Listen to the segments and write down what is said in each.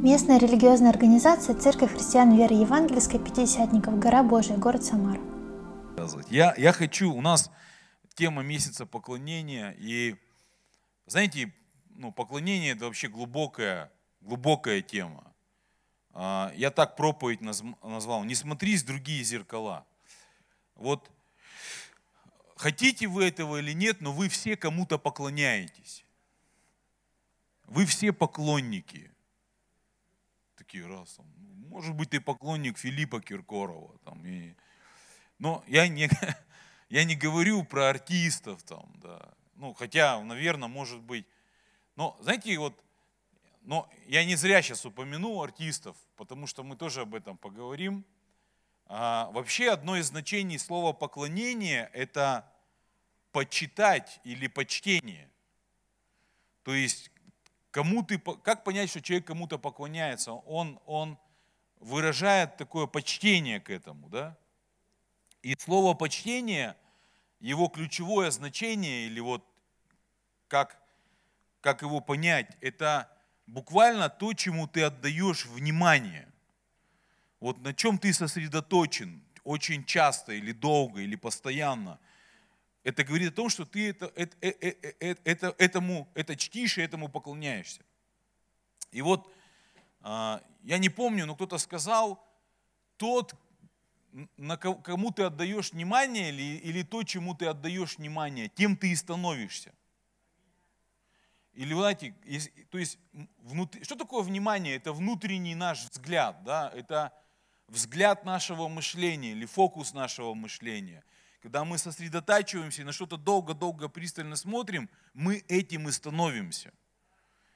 Местная религиозная организация Церковь христиан веры евангельской Пятидесятников, Гора Божия, город Самара. Я, я хочу, у нас тема месяца поклонения, и знаете, ну, поклонение это вообще глубокая, глубокая тема. А, я так проповедь назвал, не смотрись в другие зеркала. Вот хотите вы этого или нет, но вы все кому-то поклоняетесь. Вы все поклонники такие раз, там, может быть, ты поклонник Филиппа Киркорова, там, и, но я не, я не говорю про артистов, там, да, ну, хотя, наверное, может быть, но, знаете, вот, но я не зря сейчас упомянул артистов, потому что мы тоже об этом поговорим. А, вообще, одно из значений слова поклонение – это почитать или почтение. То есть кому ты, как понять, что человек кому-то поклоняется? Он, он выражает такое почтение к этому, да? И слово почтение, его ключевое значение, или вот как, как его понять, это буквально то, чему ты отдаешь внимание. Вот на чем ты сосредоточен очень часто или долго или постоянно – это говорит о том, что ты это, это, это, это, этому, это чтишь и этому поклоняешься. И вот, а, я не помню, но кто-то сказал, тот, на кому ты отдаешь внимание, или, или то, чему ты отдаешь внимание, тем ты и становишься. Или, знаете, то есть, внутри, что такое внимание? Это внутренний наш взгляд, да? это взгляд нашего мышления или фокус нашего мышления – когда мы сосредотачиваемся и на что-то долго-долго пристально смотрим, мы этим и становимся.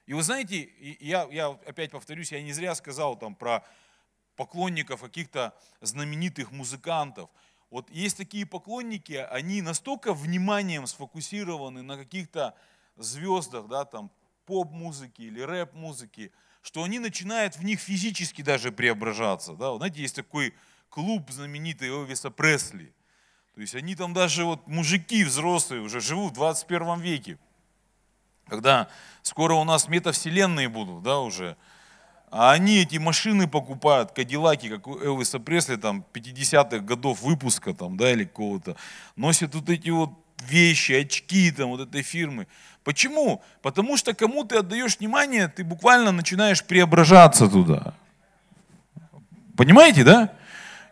И вы знаете, я, я опять повторюсь, я не зря сказал там про поклонников каких-то знаменитых музыкантов. Вот есть такие поклонники, они настолько вниманием сфокусированы на каких-то звездах, да, там, поп-музыки или рэп-музыки, что они начинают в них физически даже преображаться. Да? Знаете, есть такой клуб знаменитый Элвиса Пресли – то есть они там даже, вот мужики взрослые уже живут в 21 веке. Когда скоро у нас метавселенные будут, да, уже. А они эти машины покупают, кадиллаки, как у Элвиса Пресли, там, 50-х годов выпуска, там, да, или какого-то. Носят вот эти вот вещи, очки, там, вот этой фирмы. Почему? Потому что кому ты отдаешь внимание, ты буквально начинаешь преображаться туда. Понимаете, да?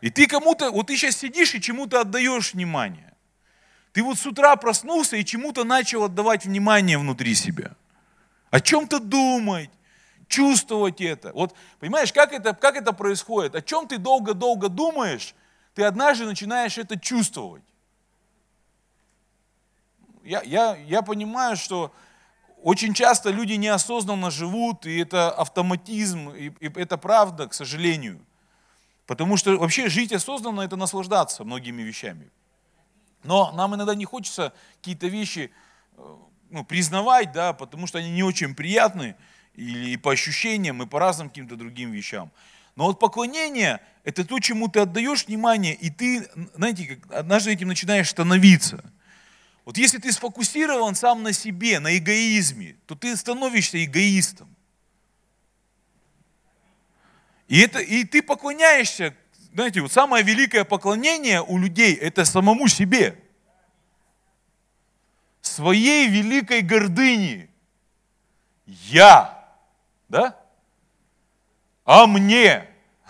И ты кому-то, вот ты сейчас сидишь и чему-то отдаешь внимание. Ты вот с утра проснулся и чему-то начал отдавать внимание внутри себя. О чем-то думать, чувствовать это. Вот понимаешь, как это, как это происходит? О чем ты долго-долго думаешь, ты однажды начинаешь это чувствовать. Я, я, я понимаю, что очень часто люди неосознанно живут, и это автоматизм, и, и это правда, к сожалению. Потому что вообще жить осознанно – это наслаждаться многими вещами. Но нам иногда не хочется какие-то вещи э, ну, признавать, да, потому что они не очень приятны, или по ощущениям, и по разным каким-то другим вещам. Но вот поклонение – это то, чему ты отдаешь внимание, и ты, знаете, как однажды этим начинаешь становиться. Вот если ты сфокусирован сам на себе, на эгоизме, то ты становишься эгоистом. И, это, и ты поклоняешься, знаете, вот самое великое поклонение у людей – это самому себе. Своей великой гордыни. Я. Да? А мне.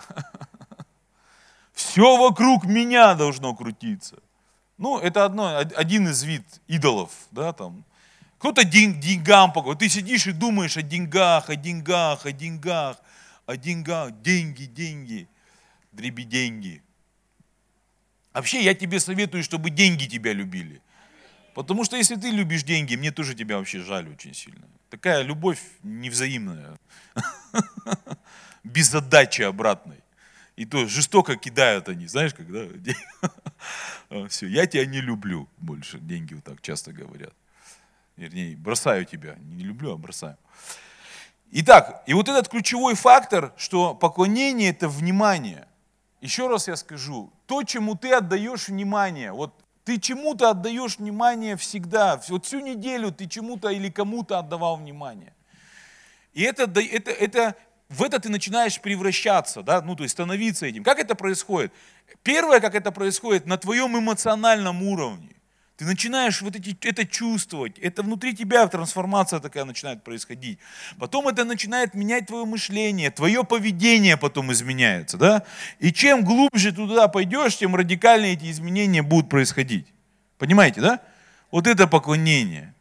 Все вокруг меня должно крутиться. Ну, это одно, один из вид идолов, да, там. Кто-то день, деньгам поклоняется. Ты сидишь и думаешь о деньгах, о деньгах, о деньгах о деньгах, деньги, деньги, дреби деньги. Вообще, я тебе советую, чтобы деньги тебя любили. Потому что если ты любишь деньги, мне тоже тебя вообще жаль очень сильно. Такая любовь невзаимная, без отдачи обратной. И то жестоко кидают они, знаешь, когда... Все, я тебя не люблю больше, деньги вот так часто говорят. Вернее, бросаю тебя, не люблю, а бросаю. Итак, и вот этот ключевой фактор, что поклонение – это внимание. Еще раз я скажу, то, чему ты отдаешь внимание, вот ты чему-то отдаешь внимание всегда, вот всю неделю ты чему-то или кому-то отдавал внимание. И это, это, это в это ты начинаешь превращаться, да, ну, то есть становиться этим. Как это происходит? Первое, как это происходит, на твоем эмоциональном уровне. Ты начинаешь вот эти, это чувствовать, это внутри тебя трансформация такая начинает происходить. Потом это начинает менять твое мышление, твое поведение потом изменяется. Да? И чем глубже туда пойдешь, тем радикальнее эти изменения будут происходить. Понимаете, да? Вот это поклонение.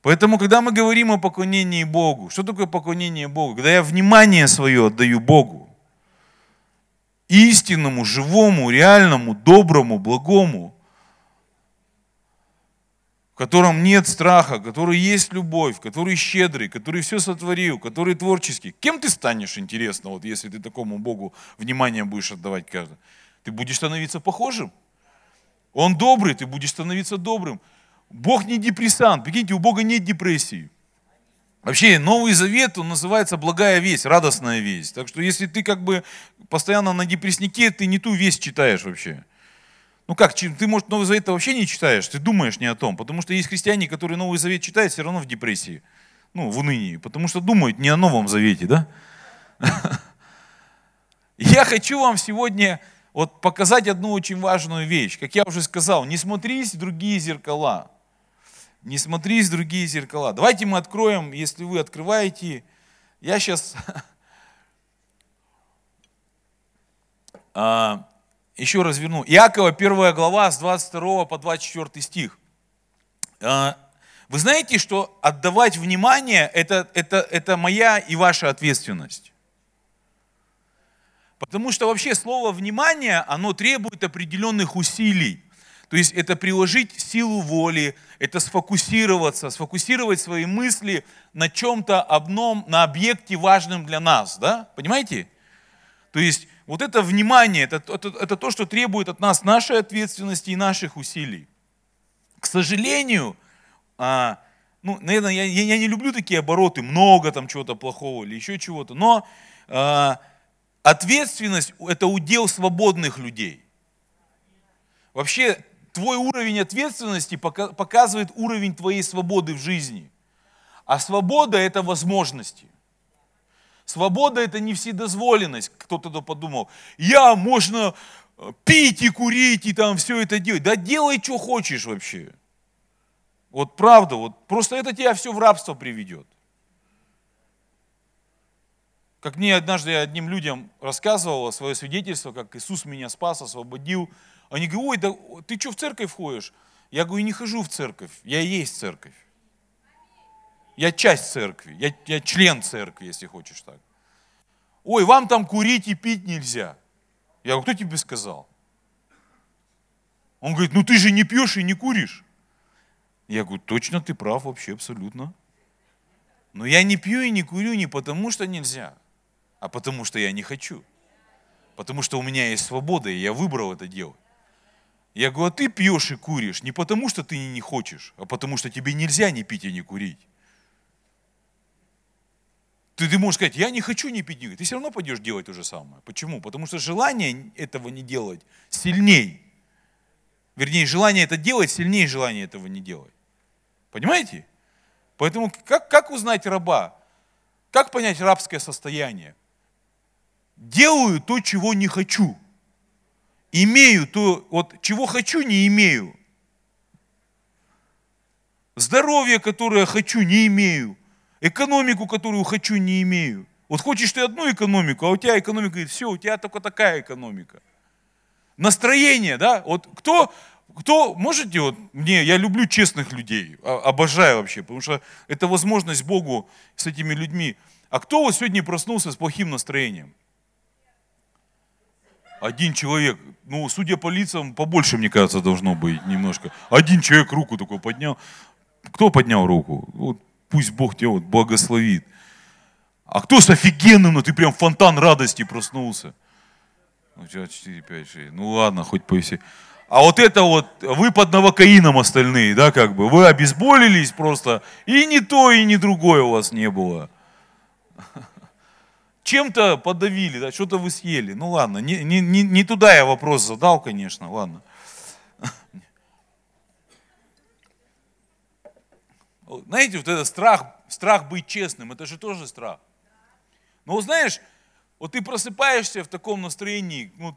Поэтому, когда мы говорим о поклонении Богу, что такое поклонение Богу? Когда я внимание свое отдаю Богу, истинному, живому, реальному, доброму, благому, котором нет страха, который есть любовь, который щедрый, который все сотворил, который творческий. Кем ты станешь, интересно, вот если ты такому Богу внимание будешь отдавать каждый? Ты будешь становиться похожим? Он добрый, ты будешь становиться добрым. Бог не депрессант. Прикиньте, у Бога нет депрессии. Вообще, Новый Завет, он называется благая весть, радостная весть. Так что если ты как бы постоянно на депресснике, ты не ту весть читаешь вообще. Ну как, ты, может, Новый Завет вообще не читаешь, ты думаешь не о том. Потому что есть христиане, которые Новый Завет читают, все равно в депрессии. Ну, в унынии. Потому что думают не о Новом Завете, да? Я хочу вам сегодня вот показать одну очень важную вещь. Как я уже сказал, не смотрись в другие зеркала. Не смотрись в другие зеркала. Давайте мы откроем, если вы открываете. Я сейчас а, еще разверну. Иакова, 1 глава, с 22 по 24 стих. А, вы знаете, что отдавать внимание это, это, это моя и ваша ответственность. Потому что вообще слово «внимание», оно требует определенных усилий. То есть это приложить силу воли, это сфокусироваться, сфокусировать свои мысли на чем-то одном, на объекте важном для нас. Да? Понимаете? То есть вот это внимание, это, это, это то, что требует от нас нашей ответственности и наших усилий. К сожалению, а, ну, наверное, я, я не люблю такие обороты, много там чего-то плохого или еще чего-то, но а, ответственность – это удел свободных людей. Вообще, твой уровень ответственности показывает уровень твоей свободы в жизни. А свобода – это возможности. Свобода – это не вседозволенность. Кто-то подумал, я, можно э, пить и курить, и там все это делать. Да делай, что хочешь вообще. Вот правда, вот просто это тебя все в рабство приведет. Как мне однажды одним людям рассказывал свое свидетельство, как Иисус меня спас, освободил – они говорят, ой, да ты что в церковь ходишь? Я говорю, не хожу в церковь, я есть церковь. Я часть церкви, я, я член церкви, если хочешь так. Ой, вам там курить и пить нельзя. Я говорю, кто тебе сказал? Он говорит, ну ты же не пьешь и не куришь. Я говорю, точно ты прав вообще, абсолютно. Но я не пью и не курю не потому, что нельзя, а потому, что я не хочу. Потому что у меня есть свобода, и я выбрал это делать. Я говорю, а ты пьешь и куришь не потому, что ты не хочешь, а потому, что тебе нельзя не пить и не курить. Ты, ты можешь сказать, я не хочу не пить. Ты все равно пойдешь делать то же самое. Почему? Потому что желание этого не делать сильней. Вернее, желание это делать сильнее желания этого не делать. Понимаете? Поэтому как, как узнать раба? Как понять рабское состояние? Делаю то, чего не хочу имею то, вот чего хочу, не имею. Здоровье, которое хочу, не имею. Экономику, которую хочу, не имею. Вот хочешь ты одну экономику, а у тебя экономика говорит, все, у тебя только такая экономика. Настроение, да? Вот кто, кто, можете вот мне, я люблю честных людей, обожаю вообще, потому что это возможность Богу с этими людьми. А кто вот сегодня проснулся с плохим настроением? Один человек, ну, судя по лицам, побольше, мне кажется, должно быть немножко. Один человек руку такой поднял. Кто поднял руку? Вот пусть Бог тебя вот благословит. А кто с офигенным, ну ты прям фонтан радости проснулся? Ну, 4, 5, 6. Ну ладно, хоть повеси. А вот это вот, вы под новокаином остальные, да, как бы, вы обезболились просто, и ни то, и ни другое у вас не было чем-то подавили, да, что-то вы съели. Ну ладно, не, не, не, не туда я вопрос задал, конечно, ладно. Знаете, вот этот страх, страх быть честным, это же тоже страх. Но знаешь, вот ты просыпаешься в таком настроении, ну,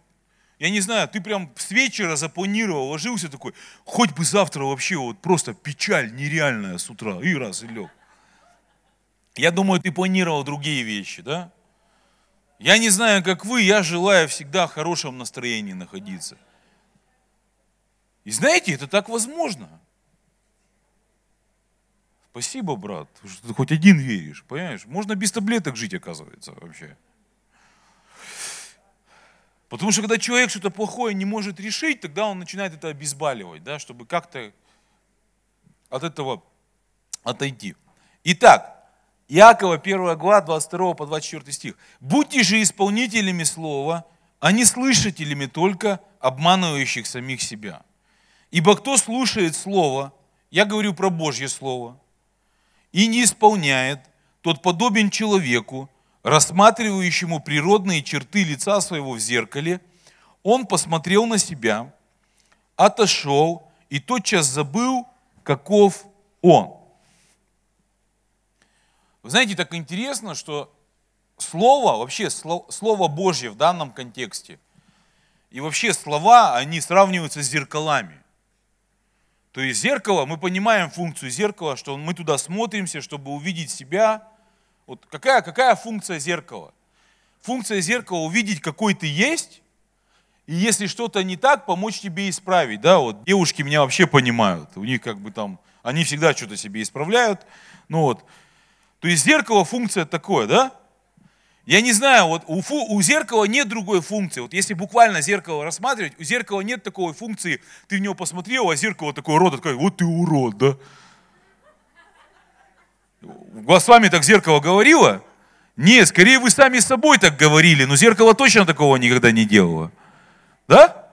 я не знаю, ты прям с вечера запланировал, ложился такой, хоть бы завтра вообще вот просто печаль нереальная с утра, и раз, и лег. Я думаю, ты планировал другие вещи, да? Я не знаю, как вы, я желаю всегда в хорошем настроении находиться. И знаете, это так возможно. Спасибо, брат, что ты хоть один веришь, понимаешь? Можно без таблеток жить, оказывается, вообще. Потому что когда человек что-то плохое не может решить, тогда он начинает это обезболивать, да, чтобы как-то от этого отойти. Итак, Иакова 1 глава 22 по 24 стих. «Будьте же исполнителями слова, а не слышателями только, обманывающих самих себя. Ибо кто слушает слово, я говорю про Божье слово, и не исполняет, тот подобен человеку, рассматривающему природные черты лица своего в зеркале, он посмотрел на себя, отошел и тотчас забыл, каков он. Вы знаете, так интересно, что слово, вообще слово Божье в данном контексте, и вообще слова, они сравниваются с зеркалами. То есть зеркало, мы понимаем функцию зеркала, что мы туда смотримся, чтобы увидеть себя. Вот какая, какая функция зеркала? Функция зеркала увидеть, какой ты есть, и если что-то не так, помочь тебе исправить. Да, вот девушки меня вообще понимают. У них как бы там, они всегда что-то себе исправляют. Ну вот, то есть зеркало функция такое, да? Я не знаю, вот у, фу, у зеркала нет другой функции. Вот если буквально зеркало рассматривать, у зеркала нет такой функции, ты в него посмотрел, а зеркало такое рот такое, вот ты урод, да? С вами так зеркало говорило? Нет, скорее вы сами с собой так говорили, но зеркало точно такого никогда не делало. Да?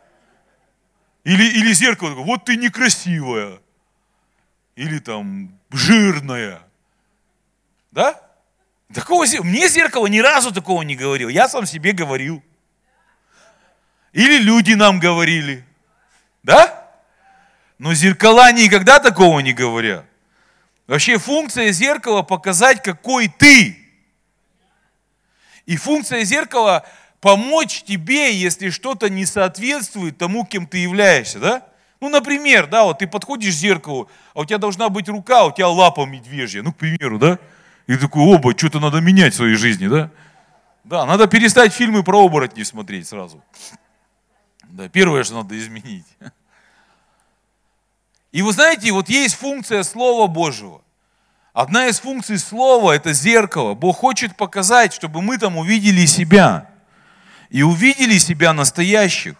Или, или зеркало, вот ты некрасивая. Или там жирная. Да? Такого, мне зеркало ни разу такого не говорил. Я сам себе говорил. Или люди нам говорили. Да? Но зеркала никогда такого не говорят. Вообще функция зеркала показать, какой ты. И функция зеркала помочь тебе, если что-то не соответствует тому, кем ты являешься, да? Ну, например, да, вот ты подходишь к зеркалу, а у тебя должна быть рука, а у тебя лапа медвежья, ну, к примеру, да? И такой, оба, что-то надо менять в своей жизни, да? Да, надо перестать фильмы про оборотней смотреть сразу. Да, первое, что надо изменить. И вы знаете, вот есть функция Слова Божьего. Одна из функций Слова – это зеркало. Бог хочет показать, чтобы мы там увидели себя. И увидели себя настоящих.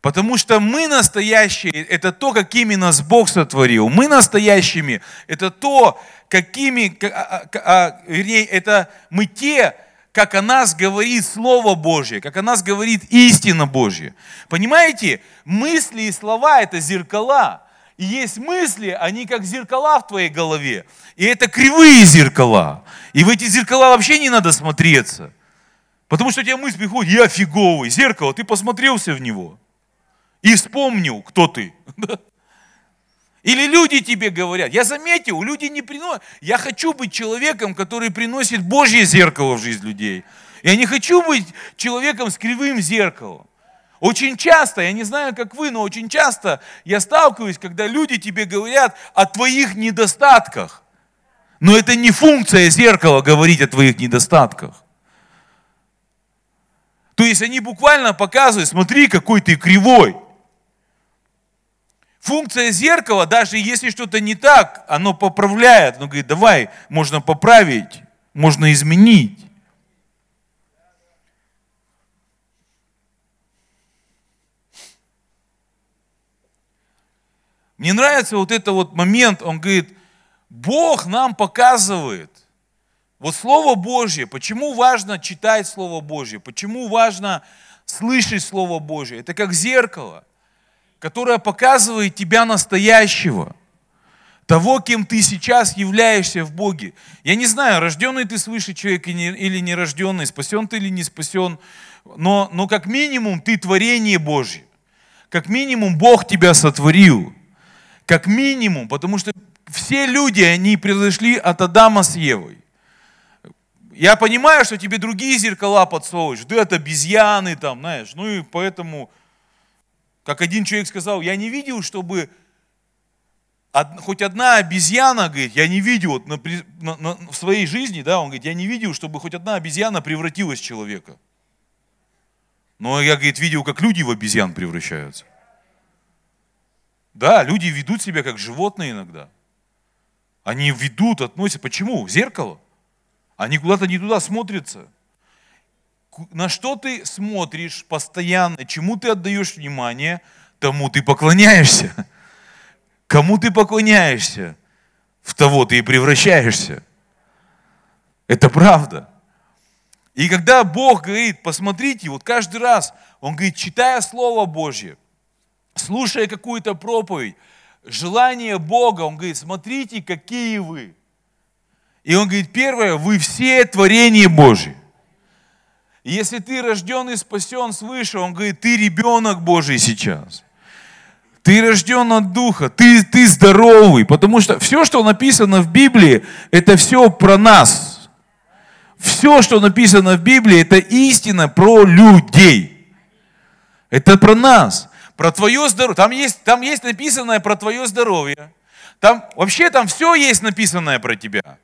Потому что мы настоящие – это то, какими нас Бог сотворил. Мы настоящими – это то, какими, а, а, а, вернее, это мы те, как о нас говорит Слово Божье, как о нас говорит истина Божья. Понимаете, мысли и слова – это зеркала. И есть мысли, они как зеркала в твоей голове. И это кривые зеркала. И в эти зеркала вообще не надо смотреться. Потому что у тебя мысль приходит, я фиговый. Зеркало, ты посмотрелся в него. И вспомнил, кто ты. Или люди тебе говорят. Я заметил, люди не приносят. Я хочу быть человеком, который приносит Божье зеркало в жизнь людей. Я не хочу быть человеком с кривым зеркалом. Очень часто, я не знаю, как вы, но очень часто я сталкиваюсь, когда люди тебе говорят о твоих недостатках. Но это не функция зеркала говорить о твоих недостатках. То есть они буквально показывают, смотри, какой ты кривой. Функция зеркала, даже если что-то не так, оно поправляет. Оно говорит, давай, можно поправить, можно изменить. Мне нравится вот этот вот момент, он говорит, Бог нам показывает, вот Слово Божье, почему важно читать Слово Божье, почему важно слышать Слово Божье, это как зеркало которая показывает тебя настоящего, того, кем ты сейчас являешься в Боге. Я не знаю, рожденный ты свыше человек или не рожденный, спасен ты или не спасен, но, но как минимум ты творение Божье. Как минимум Бог тебя сотворил. Как минимум, потому что все люди, они произошли от Адама с Евой. я понимаю, что тебе другие зеркала подсовывают, что ты обезьяны там, знаешь, ну и поэтому, как один человек сказал, я не видел, чтобы од, хоть одна обезьяна, говорит, я не видел на, на, на, в своей жизни, да, он говорит, я не видел, чтобы хоть одна обезьяна превратилась в человека. Но я, говорит, видел, как люди в обезьян превращаются. Да, люди ведут себя как животные иногда. Они ведут, относятся. Почему? Зеркало. Они куда-то не туда смотрятся. На что ты смотришь постоянно, чему ты отдаешь внимание, тому ты поклоняешься. Кому ты поклоняешься, в того ты и превращаешься. Это правда. И когда Бог говорит, посмотрите, вот каждый раз, Он говорит, читая Слово Божье, слушая какую-то проповедь, желание Бога, Он говорит, смотрите, какие вы. И Он говорит, первое, вы все творение Божье. Если ты рожден и спасен свыше, Он говорит, ты ребенок Божий сейчас. Ты рожден от Духа, ты, ты здоровый, потому что все, что написано в Библии, это все про нас. Все, что написано в Библии, это истина про людей. Это про нас, про твое здоровье. Там есть, там есть написанное про твое здоровье. Там, вообще там все есть написанное про тебя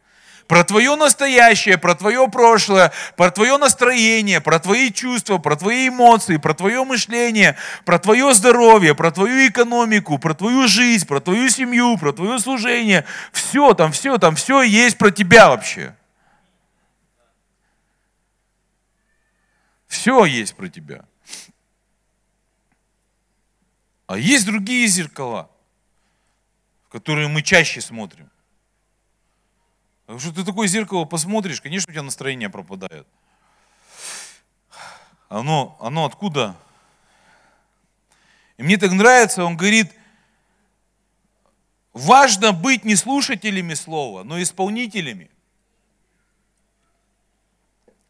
про твое настоящее, про твое прошлое, про твое настроение, про твои чувства, про твои эмоции, про твое мышление, про твое здоровье, про твою экономику, про твою жизнь, про твою семью, про твое служение. Все, там все, там все есть про тебя вообще. Все есть про тебя. А есть другие зеркала, в которые мы чаще смотрим. Потому что ты такое зеркало посмотришь, конечно, у тебя настроение пропадает. Оно, оно откуда? И мне так нравится, он говорит, важно быть не слушателями слова, но исполнителями.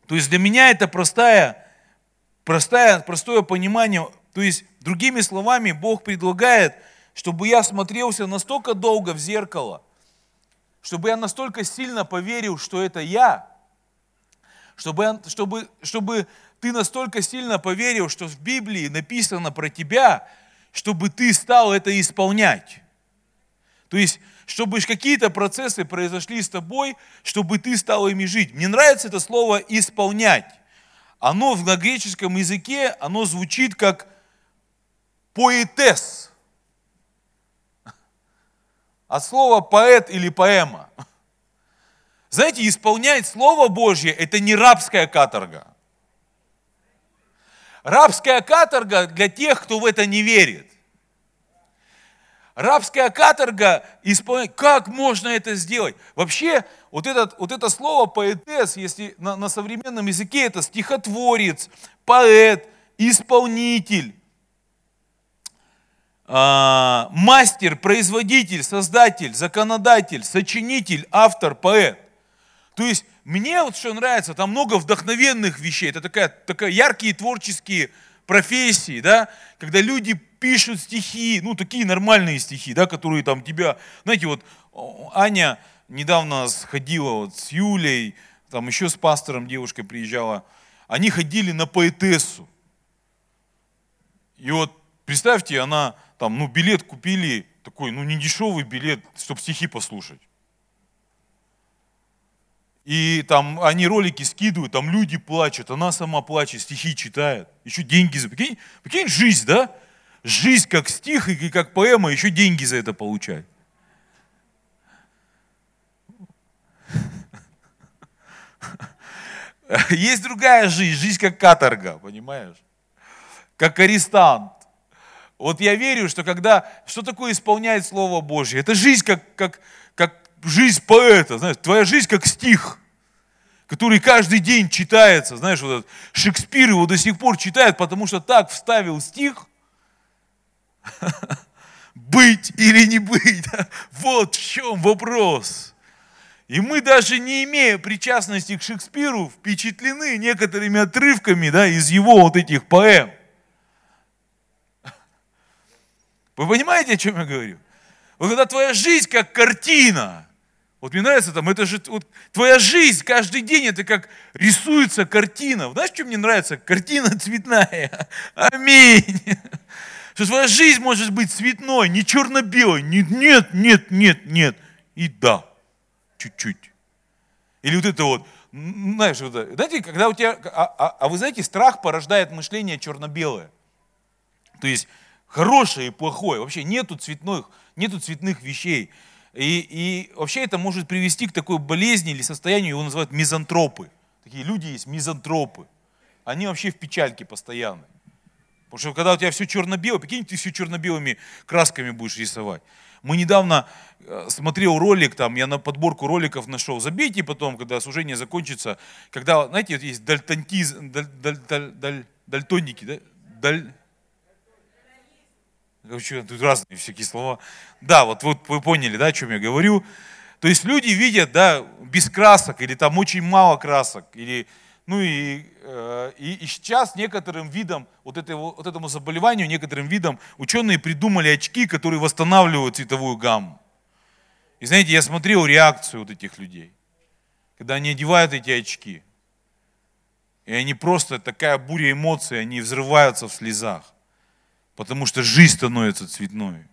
То есть для меня это простая, простая, простое понимание. То есть, другими словами, Бог предлагает, чтобы я смотрелся настолько долго в зеркало – чтобы я настолько сильно поверил, что это я, чтобы, чтобы, чтобы ты настолько сильно поверил, что в Библии написано про тебя, чтобы ты стал это исполнять. То есть, чтобы какие-то процессы произошли с тобой, чтобы ты стал ими жить. Мне нравится это слово «исполнять». Оно в греческом языке, оно звучит как поэтес от слова поэт или поэма. Знаете, исполнять Слово Божье – это не рабская каторга. Рабская каторга для тех, кто в это не верит. Рабская каторга исполнять. Как можно это сделать? Вообще, вот, этот, вот это слово поэтес, если на, на современном языке это стихотворец, поэт, исполнитель. А, мастер, производитель, создатель, законодатель, сочинитель, автор, поэт. То есть мне вот что нравится, там много вдохновенных вещей, это такая, такая яркие творческие профессии, да, когда люди пишут стихи, ну такие нормальные стихи, да, которые там тебя, знаете, вот Аня недавно сходила вот с Юлей, там еще с пастором девушкой приезжала, они ходили на поэтессу. И вот представьте, она там, ну, билет купили, такой, ну, не дешевый билет, чтобы стихи послушать. И там они ролики скидывают, там люди плачут, она сама плачет, стихи читает, еще деньги за... Прикинь, прикинь жизнь, да? Жизнь как стих и как поэма, еще деньги за это получать. Есть другая жизнь, жизнь как каторга, понимаешь? Как арестант. Вот я верю, что когда, что такое исполняет Слово Божье? Это жизнь как, как, как жизнь поэта, знаешь, твоя жизнь как стих, который каждый день читается, знаешь, вот этот Шекспир его до сих пор читает, потому что так вставил стих, быть или не быть, вот в чем вопрос. И мы даже не имея причастности к Шекспиру, впечатлены некоторыми отрывками да, из его вот этих поэм. Вы понимаете, о чем я говорю? Вот когда твоя жизнь как картина, Вот мне нравится там, это же вот, твоя жизнь каждый день, это как рисуется картина. Знаешь, что мне нравится? Картина цветная. Аминь. Что твоя жизнь может быть цветной, не черно-белой. Нет, нет, нет, нет, нет. И да, чуть-чуть. Или вот это вот, знаешь, вот, знаете, когда у тебя, а, а, а вы знаете, страх порождает мышление черно-белое. То есть хорошее и плохое. Вообще нету цветных, нету цветных вещей. И, и вообще это может привести к такой болезни или состоянию, его называют мизантропы. Такие люди есть, мизантропы. Они вообще в печальке постоянно. Потому что когда у тебя все черно-белое, прикинь, ты все черно-белыми красками будешь рисовать. Мы недавно э, смотрел ролик, там, я на подборку роликов нашел. Забейте потом, когда служение закончится. Когда, знаете, вот есть дальтонтиз, даль, даль, даль, даль, дальтоники, да? Даль, Короче, тут разные всякие слова. Да, вот, вот вы поняли, да, о чем я говорю. То есть люди видят, да, без красок, или там очень мало красок, или, ну и, э, и, и сейчас некоторым видам, вот, этого, вот этому заболеванию, некоторым видам ученые придумали очки, которые восстанавливают цветовую гамму. И знаете, я смотрел реакцию вот этих людей, когда они одевают эти очки. И они просто, такая буря эмоций, они взрываются в слезах. Потому что жизнь становится цветной.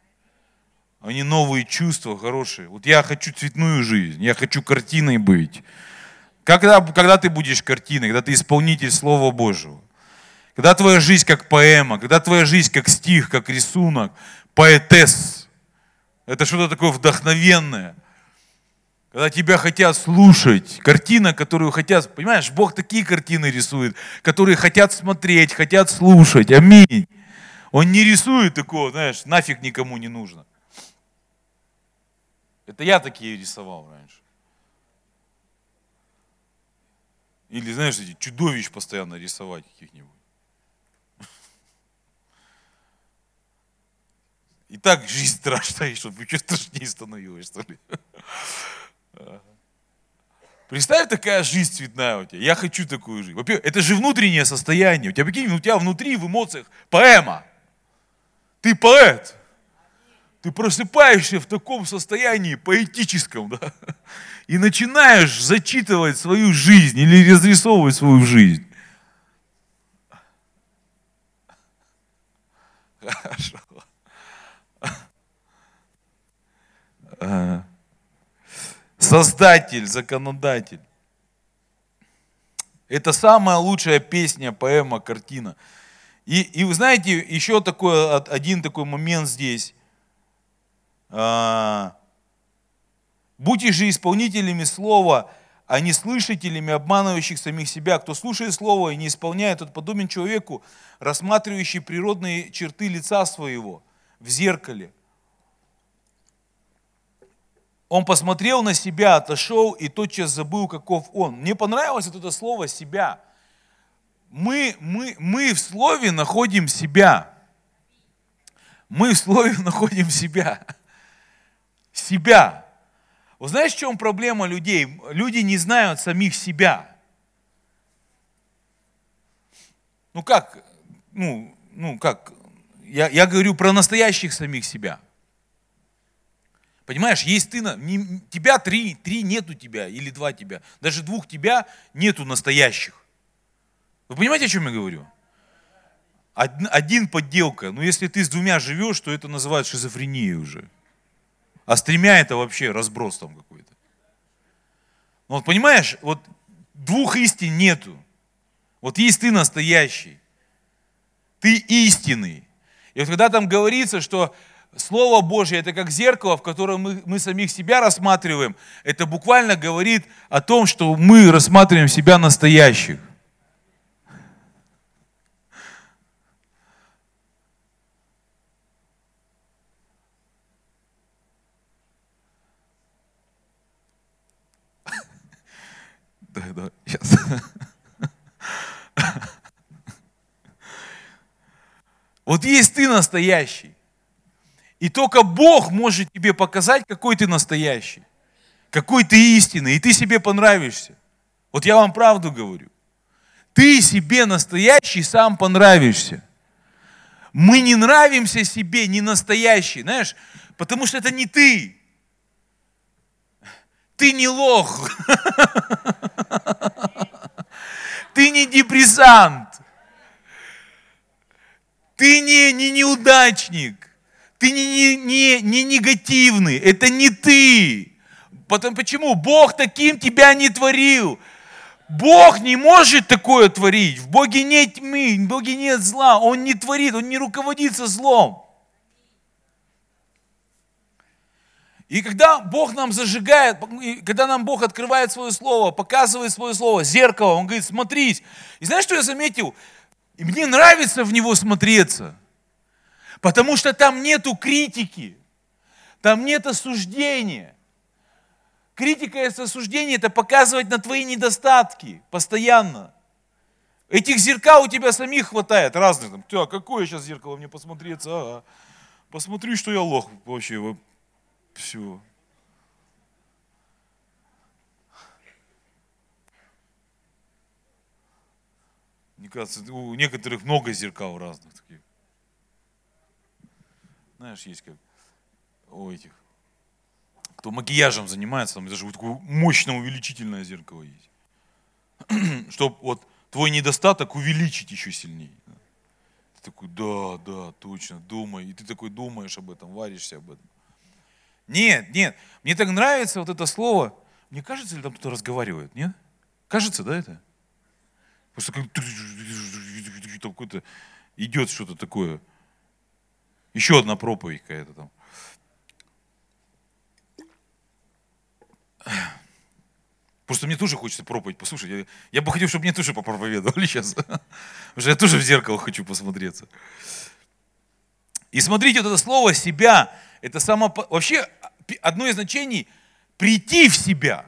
Они новые чувства хорошие. Вот я хочу цветную жизнь, я хочу картиной быть. Когда, когда ты будешь картиной, когда ты исполнитель Слова Божьего, когда твоя жизнь как поэма, когда твоя жизнь как стих, как рисунок, поэтесс, это что-то такое вдохновенное, когда тебя хотят слушать, картина, которую хотят, понимаешь, Бог такие картины рисует, которые хотят смотреть, хотят слушать, аминь. Он не рисует такого, знаешь, нафиг никому не нужно. Это я такие рисовал раньше. Или, знаешь, эти чудовищ постоянно рисовать каких-нибудь. И так жизнь страшная, чтобы еще страшнее становилось, что ли. Представь, такая жизнь цветная у тебя. Я хочу такую жизнь. Во-первых, это же внутреннее состояние. У тебя, прикинь, у тебя внутри в эмоциях поэма. Ты поэт. Ты просыпаешься в таком состоянии поэтическом, да, и начинаешь зачитывать свою жизнь или разрисовывать свою жизнь. Хорошо. Создатель, законодатель. Это самая лучшая песня, поэма, картина – и, и вы знаете, еще такой, один такой момент здесь. А, Будьте же исполнителями слова, а не слышателями, обманывающих самих себя. Кто слушает слово и не исполняет, тот подобен человеку, рассматривающий природные черты лица своего в зеркале. Он посмотрел на себя, отошел и тотчас забыл, каков он. Мне понравилось это слово «себя» мы, мы, мы в слове находим себя. Мы в слове находим себя. Себя. Вы знаете, в чем проблема людей? Люди не знают самих себя. Ну как? Ну, ну как? Я, я говорю про настоящих самих себя. Понимаешь, есть ты, не, тебя три, три нету тебя, или два тебя. Даже двух тебя нету настоящих. Вы понимаете, о чем я говорю? Один подделка. Но если ты с двумя живешь, то это называют шизофренией уже. А с тремя это вообще разброс там какой-то. Но вот понимаешь, вот двух истин нету. Вот есть ты настоящий. Ты истинный. И вот когда там говорится, что Слово Божье это как зеркало, в котором мы, мы самих себя рассматриваем, это буквально говорит о том, что мы рассматриваем себя настоящих. Да, да, сейчас. Вот есть ты настоящий. И только Бог может тебе показать, какой ты настоящий. Какой ты истинный. И ты себе понравишься. Вот я вам правду говорю. Ты себе настоящий сам понравишься. Мы не нравимся себе не настоящий, знаешь, потому что это не ты. Ты не лох. Ты не депрессант. Ты не, не неудачник. Ты не, не, не, не негативный. Это не ты. Потом, почему? Бог таким тебя не творил. Бог не может такое творить. В Боге нет тьмы, в Боге нет зла. Он не творит, Он не руководится злом. И когда Бог нам зажигает, когда нам Бог открывает свое слово, показывает свое слово, зеркало, Он говорит, смотрись. И знаешь, что я заметил? И мне нравится в него смотреться. Потому что там нету критики, там нет осуждения. Критика и осуждение – это показывать на твои недостатки постоянно. Этих зеркал у тебя самих хватает, разных. Там, какое сейчас зеркало мне посмотреться? Ага. Посмотри, что я лох вообще. Все. Мне кажется, у некоторых много зеркал разных таких. Знаешь, есть как у этих кто макияжем занимается, там даже вот такое мощное увеличительное зеркало есть. Чтобы вот твой недостаток увеличить еще сильнее. Ты такой, да, да, точно, думай. И ты такой думаешь об этом, варишься об этом. Нет, нет, мне так нравится вот это слово. Мне кажется, ли там кто-то разговаривает, нет? Кажется, да, это? Просто как какой-то идет что-то такое. Еще одна проповедь какая-то там. Просто мне тоже хочется проповедь послушать. Я, я бы хотел, чтобы мне тоже попроповедовали сейчас. Потому что я тоже в зеркало хочу посмотреться. И смотрите, вот это слово «себя», это само... Вообще, одно из значений – прийти в себя.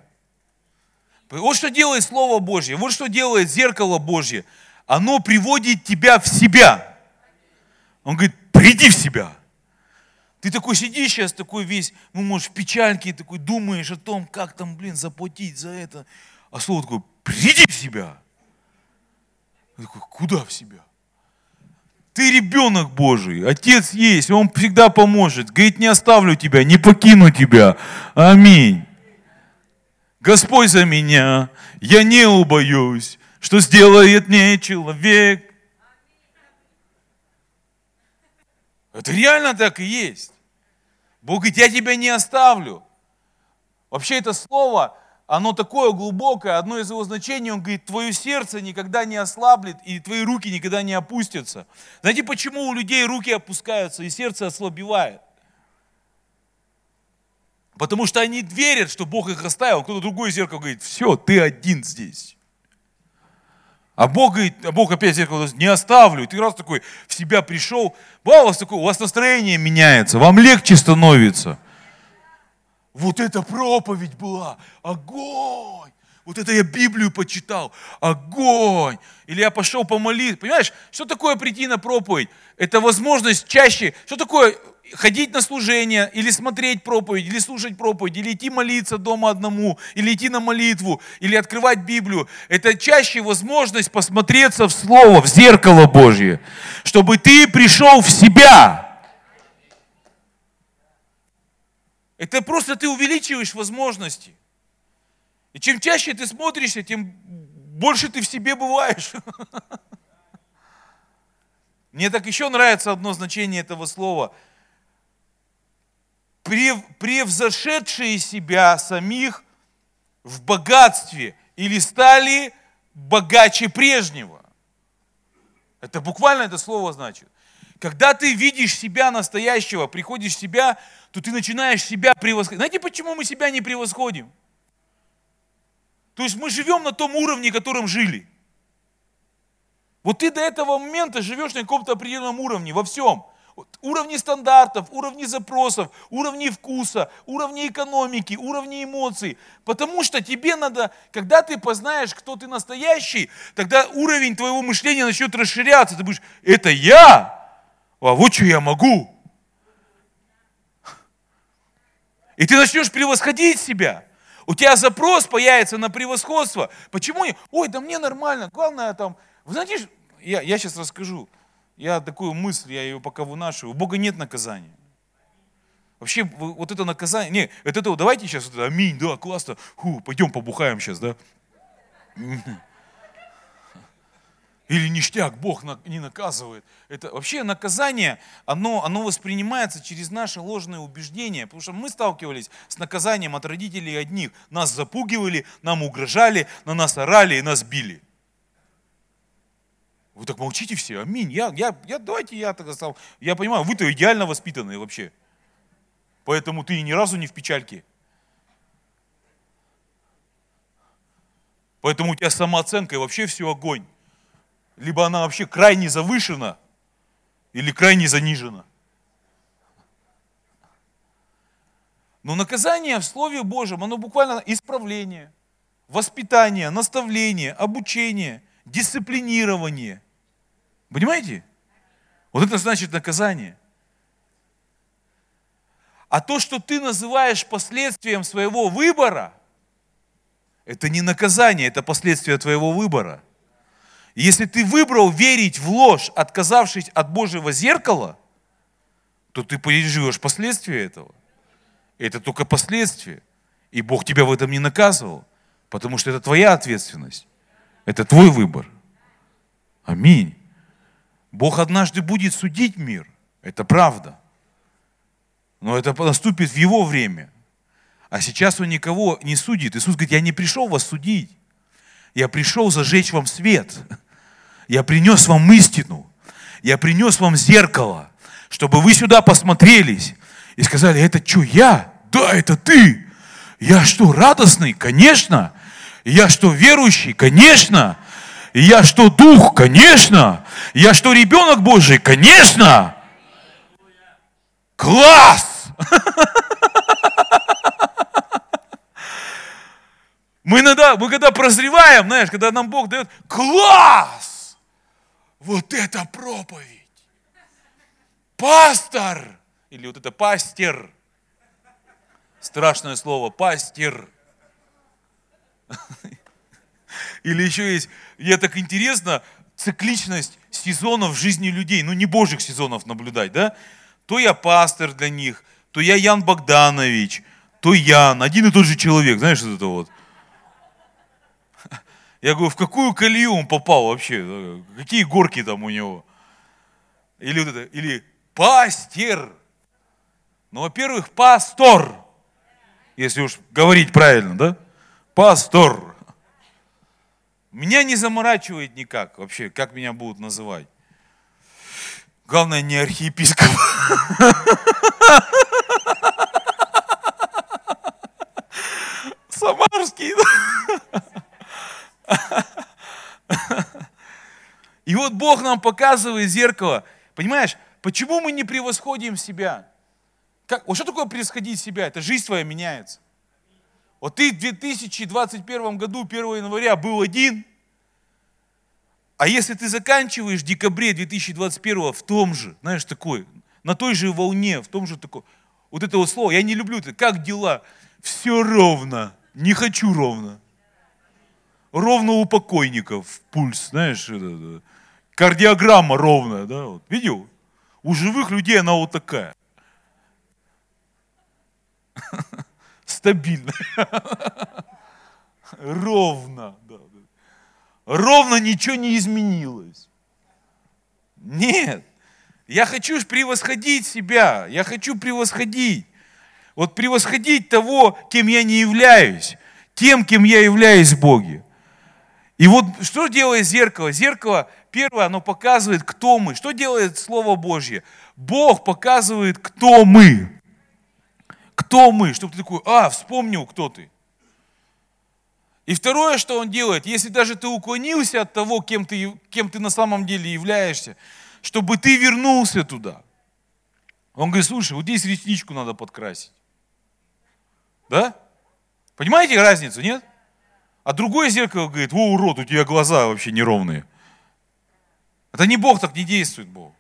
Вот что делает Слово Божье, вот что делает зеркало Божье. Оно приводит тебя в себя. Он говорит, приди в себя. Ты такой сидишь сейчас, такой весь, ну, может, в печальке, такой думаешь о том, как там, блин, заплатить за это. А слово такое, приди в себя. Я такой, куда в себя? Ты ребенок Божий, Отец есть, Он всегда поможет. Говорит, не оставлю тебя, не покину тебя. Аминь. Господь за меня, я не убоюсь, что сделает мне человек. Это реально так и есть. Бог говорит, я тебя не оставлю. Вообще это слово, оно такое глубокое, одно из его значений, он говорит, твое сердце никогда не ослаблет, и твои руки никогда не опустятся. Знаете, почему у людей руки опускаются, и сердце ослабевает? Потому что они верят, что Бог их оставил. Кто-то другой зеркало говорит, все, ты один здесь. А Бог говорит, а Бог опять зеркало не оставлю. И ты раз такой в себя пришел, у вас такое, у вас настроение меняется, вам легче становится. Вот эта проповедь была, огонь. Вот это я Библию почитал, огонь. Или я пошел помолиться. Понимаешь, что такое прийти на проповедь? Это возможность чаще. Что такое ходить на служение, или смотреть проповедь, или слушать проповедь, или идти молиться дома одному, или идти на молитву, или открывать Библию, это чаще возможность посмотреться в Слово, в зеркало Божье, чтобы ты пришел в себя. Это просто ты увеличиваешь возможности. И чем чаще ты смотришься, тем больше ты в себе бываешь. Мне так еще нравится одно значение этого слова – превзошедшие себя самих в богатстве или стали богаче прежнего. Это буквально это слово значит. Когда ты видишь себя настоящего, приходишь в себя, то ты начинаешь себя превосходить. Знаете, почему мы себя не превосходим? То есть мы живем на том уровне, которым жили. Вот ты до этого момента живешь на каком-то определенном уровне, во всем уровни стандартов, уровни запросов, уровни вкуса, уровни экономики, уровни эмоций. Потому что тебе надо, когда ты познаешь, кто ты настоящий, тогда уровень твоего мышления начнет расширяться. Ты будешь, это я? А вот что я могу. И ты начнешь превосходить себя. У тебя запрос появится на превосходство. Почему? Ой, да мне нормально. Главное там... Вы знаете, я, я сейчас расскажу. Я такую мысль, я ее пока вынашиваю. У Бога нет наказания. Вообще, вот это наказание, не, это, это давайте сейчас, аминь, да, классно, ху, пойдем побухаем сейчас, да. Или ништяк, Бог не наказывает. Это вообще наказание, оно, оно воспринимается через наши ложные убеждения. Потому что мы сталкивались с наказанием от родителей одних. Нас запугивали, нам угрожали, на нас орали и нас били. Вы так молчите все, аминь. Я, я, я, давайте я так стал. Я понимаю, вы-то идеально воспитанные вообще. Поэтому ты ни разу не в печальке. Поэтому у тебя самооценка и вообще все огонь. Либо она вообще крайне завышена, или крайне занижена. Но наказание в Слове Божьем, оно буквально исправление, воспитание, наставление, обучение, дисциплинирование. Понимаете? Вот это значит наказание. А то, что ты называешь последствием своего выбора, это не наказание, это последствия твоего выбора. Если ты выбрал верить в ложь, отказавшись от Божьего зеркала, то ты переживешь последствия этого. Это только последствия. И Бог тебя в этом не наказывал, потому что это твоя ответственность. Это твой выбор. Аминь. Бог однажды будет судить мир. Это правда. Но это наступит в Его время. А сейчас Он никого не судит. Иисус говорит, я не пришел вас судить. Я пришел зажечь вам свет. Я принес вам истину. Я принес вам зеркало, чтобы вы сюда посмотрелись и сказали, это что, я? Да, это ты. Я что, радостный? Конечно. Я что, верующий? Конечно. Я что, дух? Конечно. Я что, ребенок Божий? Конечно. Класс! Мы иногда, мы когда прозреваем, знаешь, когда нам Бог дает, класс! Вот это проповедь! Пастор! Или вот это пастер. Страшное слово, пастер. Или еще есть, я так интересно, цикличность сезонов жизни людей, ну не божьих сезонов наблюдать, да? То я пастор для них, то я Ян Богданович, то Ян, один и тот же человек, знаешь, вот это вот. Я говорю, в какую колею он попал вообще? Какие горки там у него? Или вот это, или пастер. Ну, во-первых, пастор, если уж говорить правильно, да? Пастор. Меня не заморачивает никак вообще, как меня будут называть. Главное, не архиепископ. Самарский. И вот Бог нам показывает зеркало. Понимаешь, почему мы не превосходим себя? Как, вот что такое превосходить себя? Это жизнь твоя меняется. Вот ты в 2021 году, 1 января, был один, а если ты заканчиваешь в декабре 2021 в том же, знаешь, такой, на той же волне, в том же такой, вот это вот слово, я не люблю это, как дела? Все ровно, не хочу ровно. Ровно у покойников пульс, знаешь, это, кардиограмма ровная, да, вот, видел? У живых людей она вот такая. стабильно. Ровно. Да. Ровно ничего не изменилось. Нет. Я хочу превосходить себя. Я хочу превосходить. Вот превосходить того, кем я не являюсь. Тем, кем я являюсь в Боге. И вот что делает зеркало? Зеркало, первое, оно показывает, кто мы. Что делает Слово Божье? Бог показывает, кто мы. Кто мы? Чтобы ты такой, а, вспомнил, кто ты. И второе, что он делает, если даже ты уклонился от того, кем ты, кем ты на самом деле являешься, чтобы ты вернулся туда. Он говорит, слушай, вот здесь ресничку надо подкрасить. Да? Понимаете разницу, нет? А другое зеркало говорит, о, урод, у тебя глаза вообще неровные. Это не Бог так не действует, Бог.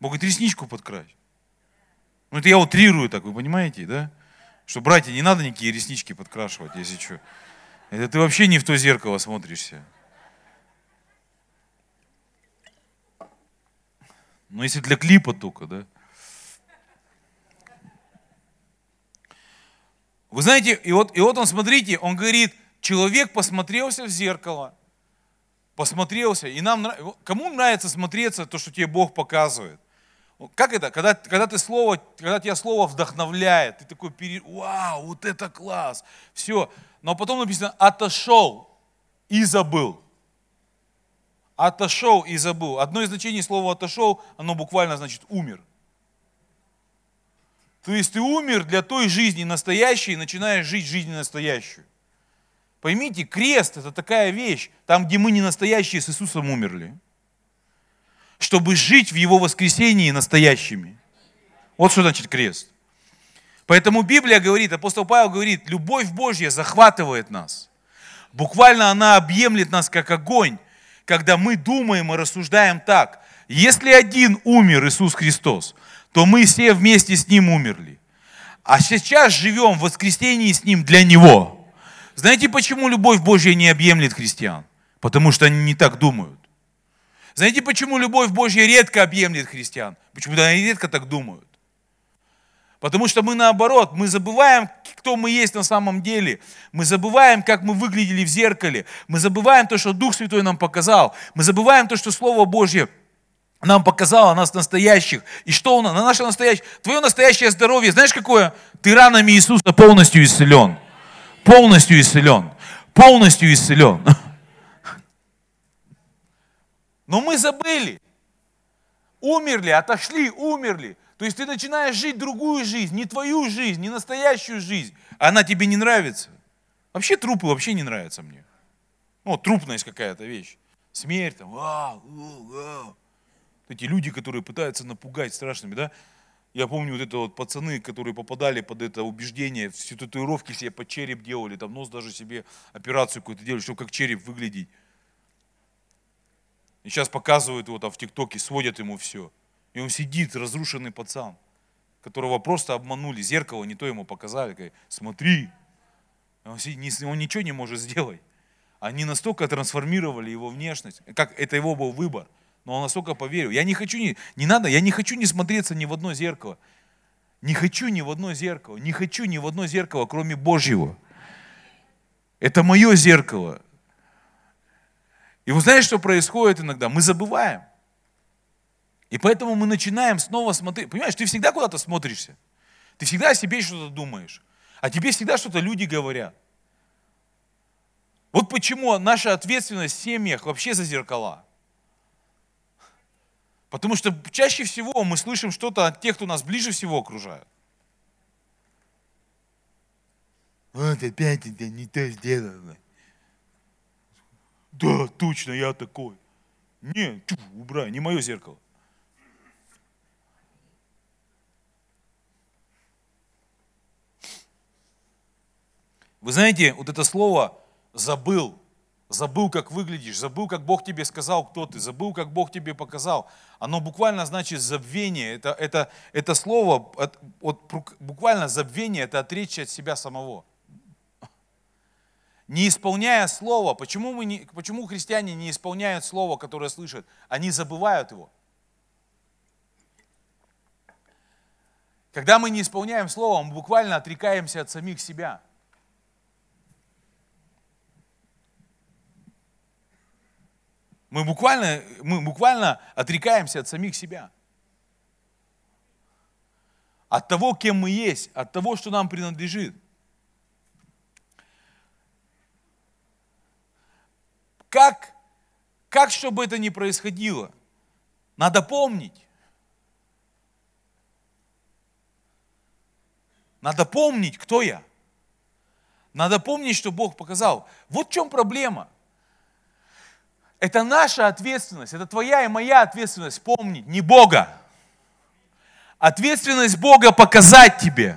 Бог говорит, ресничку подкрась. Ну, это я утрирую так, вы понимаете, да? Что, братья, не надо никакие реснички подкрашивать, если что. Это ты вообще не в то зеркало смотришься. Ну, если для клипа только, да? Вы знаете, и вот, и вот он, смотрите, он говорит, человек посмотрелся в зеркало, посмотрелся, и нам, кому нравится смотреться то, что тебе Бог показывает? Как это? Когда, когда, ты слово, когда тебя слово вдохновляет, ты такой, вау, вот это класс, все. Но потом написано, отошел и забыл. Отошел и забыл. Одно из значений слова отошел, оно буквально значит умер. То есть ты умер для той жизни настоящей и начинаешь жить жизнь настоящую. Поймите, крест это такая вещь, там, где мы не настоящие с Иисусом умерли чтобы жить в Его воскресении настоящими. Вот что значит крест. Поэтому Библия говорит, апостол Павел говорит, любовь Божья захватывает нас. Буквально она объемлет нас как огонь, когда мы думаем и рассуждаем так. Если один умер, Иисус Христос, то мы все вместе с Ним умерли. А сейчас живем в воскресении с Ним для Него. Знаете, почему любовь Божья не объемлет христиан? Потому что они не так думают. Знаете, почему любовь Божья редко объемлет христиан? Почему-то они редко так думают. Потому что мы наоборот, мы забываем, кто мы есть на самом деле. Мы забываем, как мы выглядели в зеркале. Мы забываем то, что Дух Святой нам показал. Мы забываем то, что Слово Божье нам показало нас настоящих. И что у нас? На наше настоящее. Твое настоящее здоровье, знаешь какое? Ты ранами Иисуса полностью исцелен. Полностью исцелен. Полностью исцелен. Но мы забыли. Умерли, отошли, умерли. То есть ты начинаешь жить другую жизнь, не твою жизнь, не настоящую жизнь. Она тебе не нравится. Вообще трупы вообще не нравятся мне. Ну, трупность какая-то вещь. Смерть там. А, а. Эти люди, которые пытаются напугать страшными, да? Я помню вот это вот пацаны, которые попадали под это убеждение, все татуировки себе под череп делали, там нос даже себе операцию какую-то делали, чтобы как череп выглядеть. И сейчас показывают его там в ТикТоке, сводят ему все. И он сидит, разрушенный пацан, которого просто обманули, зеркало не то ему показали, говорят, смотри. Он, сидит, он ничего не может сделать. Они настолько трансформировали его внешность, как это его был выбор, но он настолько поверил. Я не хочу, не, не надо, я не хочу не смотреться ни в одно зеркало. Не хочу ни в одно зеркало, не хочу ни в одно зеркало, кроме Божьего. Это мое зеркало. И вы знаете, что происходит иногда? Мы забываем. И поэтому мы начинаем снова смотреть. Понимаешь, ты всегда куда-то смотришься. Ты всегда о себе что-то думаешь. А тебе всегда что-то люди говорят. Вот почему наша ответственность в семьях вообще за зеркала. Потому что чаще всего мы слышим что-то от тех, кто нас ближе всего окружает. Вот опять это не то сделано. Да, точно, я такой. Не, чу, убрай, не мое зеркало. Вы знаете, вот это слово «забыл», забыл, как выглядишь, забыл, как Бог тебе сказал, кто ты, забыл, как Бог тебе показал. Оно буквально значит забвение. Это, это, это слово, вот, буквально забвение, это отречься от себя самого не исполняя слово, почему, мы не, почему христиане не исполняют слово, которое слышат? Они забывают его. Когда мы не исполняем слово, мы буквально отрекаемся от самих себя. Мы буквально, мы буквально отрекаемся от самих себя. От того, кем мы есть, от того, что нам принадлежит. Как, как чтобы это ни происходило, надо помнить. Надо помнить, кто я. Надо помнить, что Бог показал. Вот в чем проблема. Это наша ответственность, это твоя и моя ответственность помнить, не Бога. Ответственность Бога показать тебе.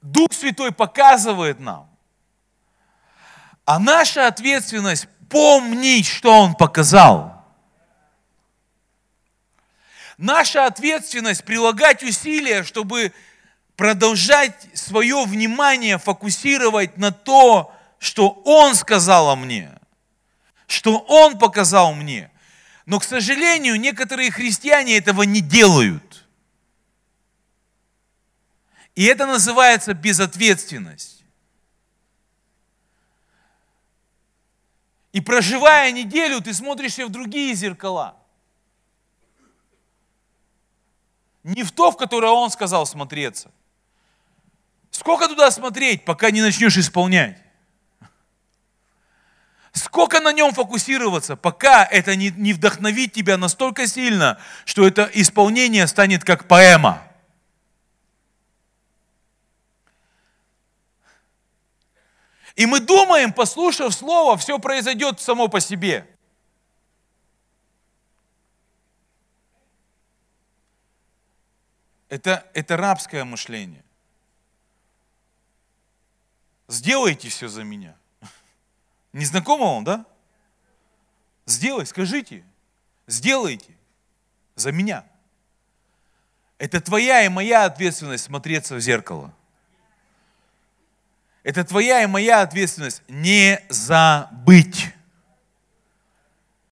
Дух Святой показывает нам. А наша ответственность помнить, что Он показал. Наша ответственность прилагать усилия, чтобы продолжать свое внимание фокусировать на то, что Он сказал о мне, что Он показал мне. Но, к сожалению, некоторые христиане этого не делают. И это называется безответственность. И проживая неделю, ты смотришься в другие зеркала. Не в то, в которое он сказал смотреться. Сколько туда смотреть, пока не начнешь исполнять? Сколько на нем фокусироваться, пока это не, не вдохновит тебя настолько сильно, что это исполнение станет как поэма. И мы думаем, послушав слово, все произойдет само по себе. Это, это рабское мышление. Сделайте все за меня. Не знакомо вам, да? Сделай, скажите. Сделайте за меня. Это твоя и моя ответственность смотреться в зеркало. Это твоя и моя ответственность не забыть.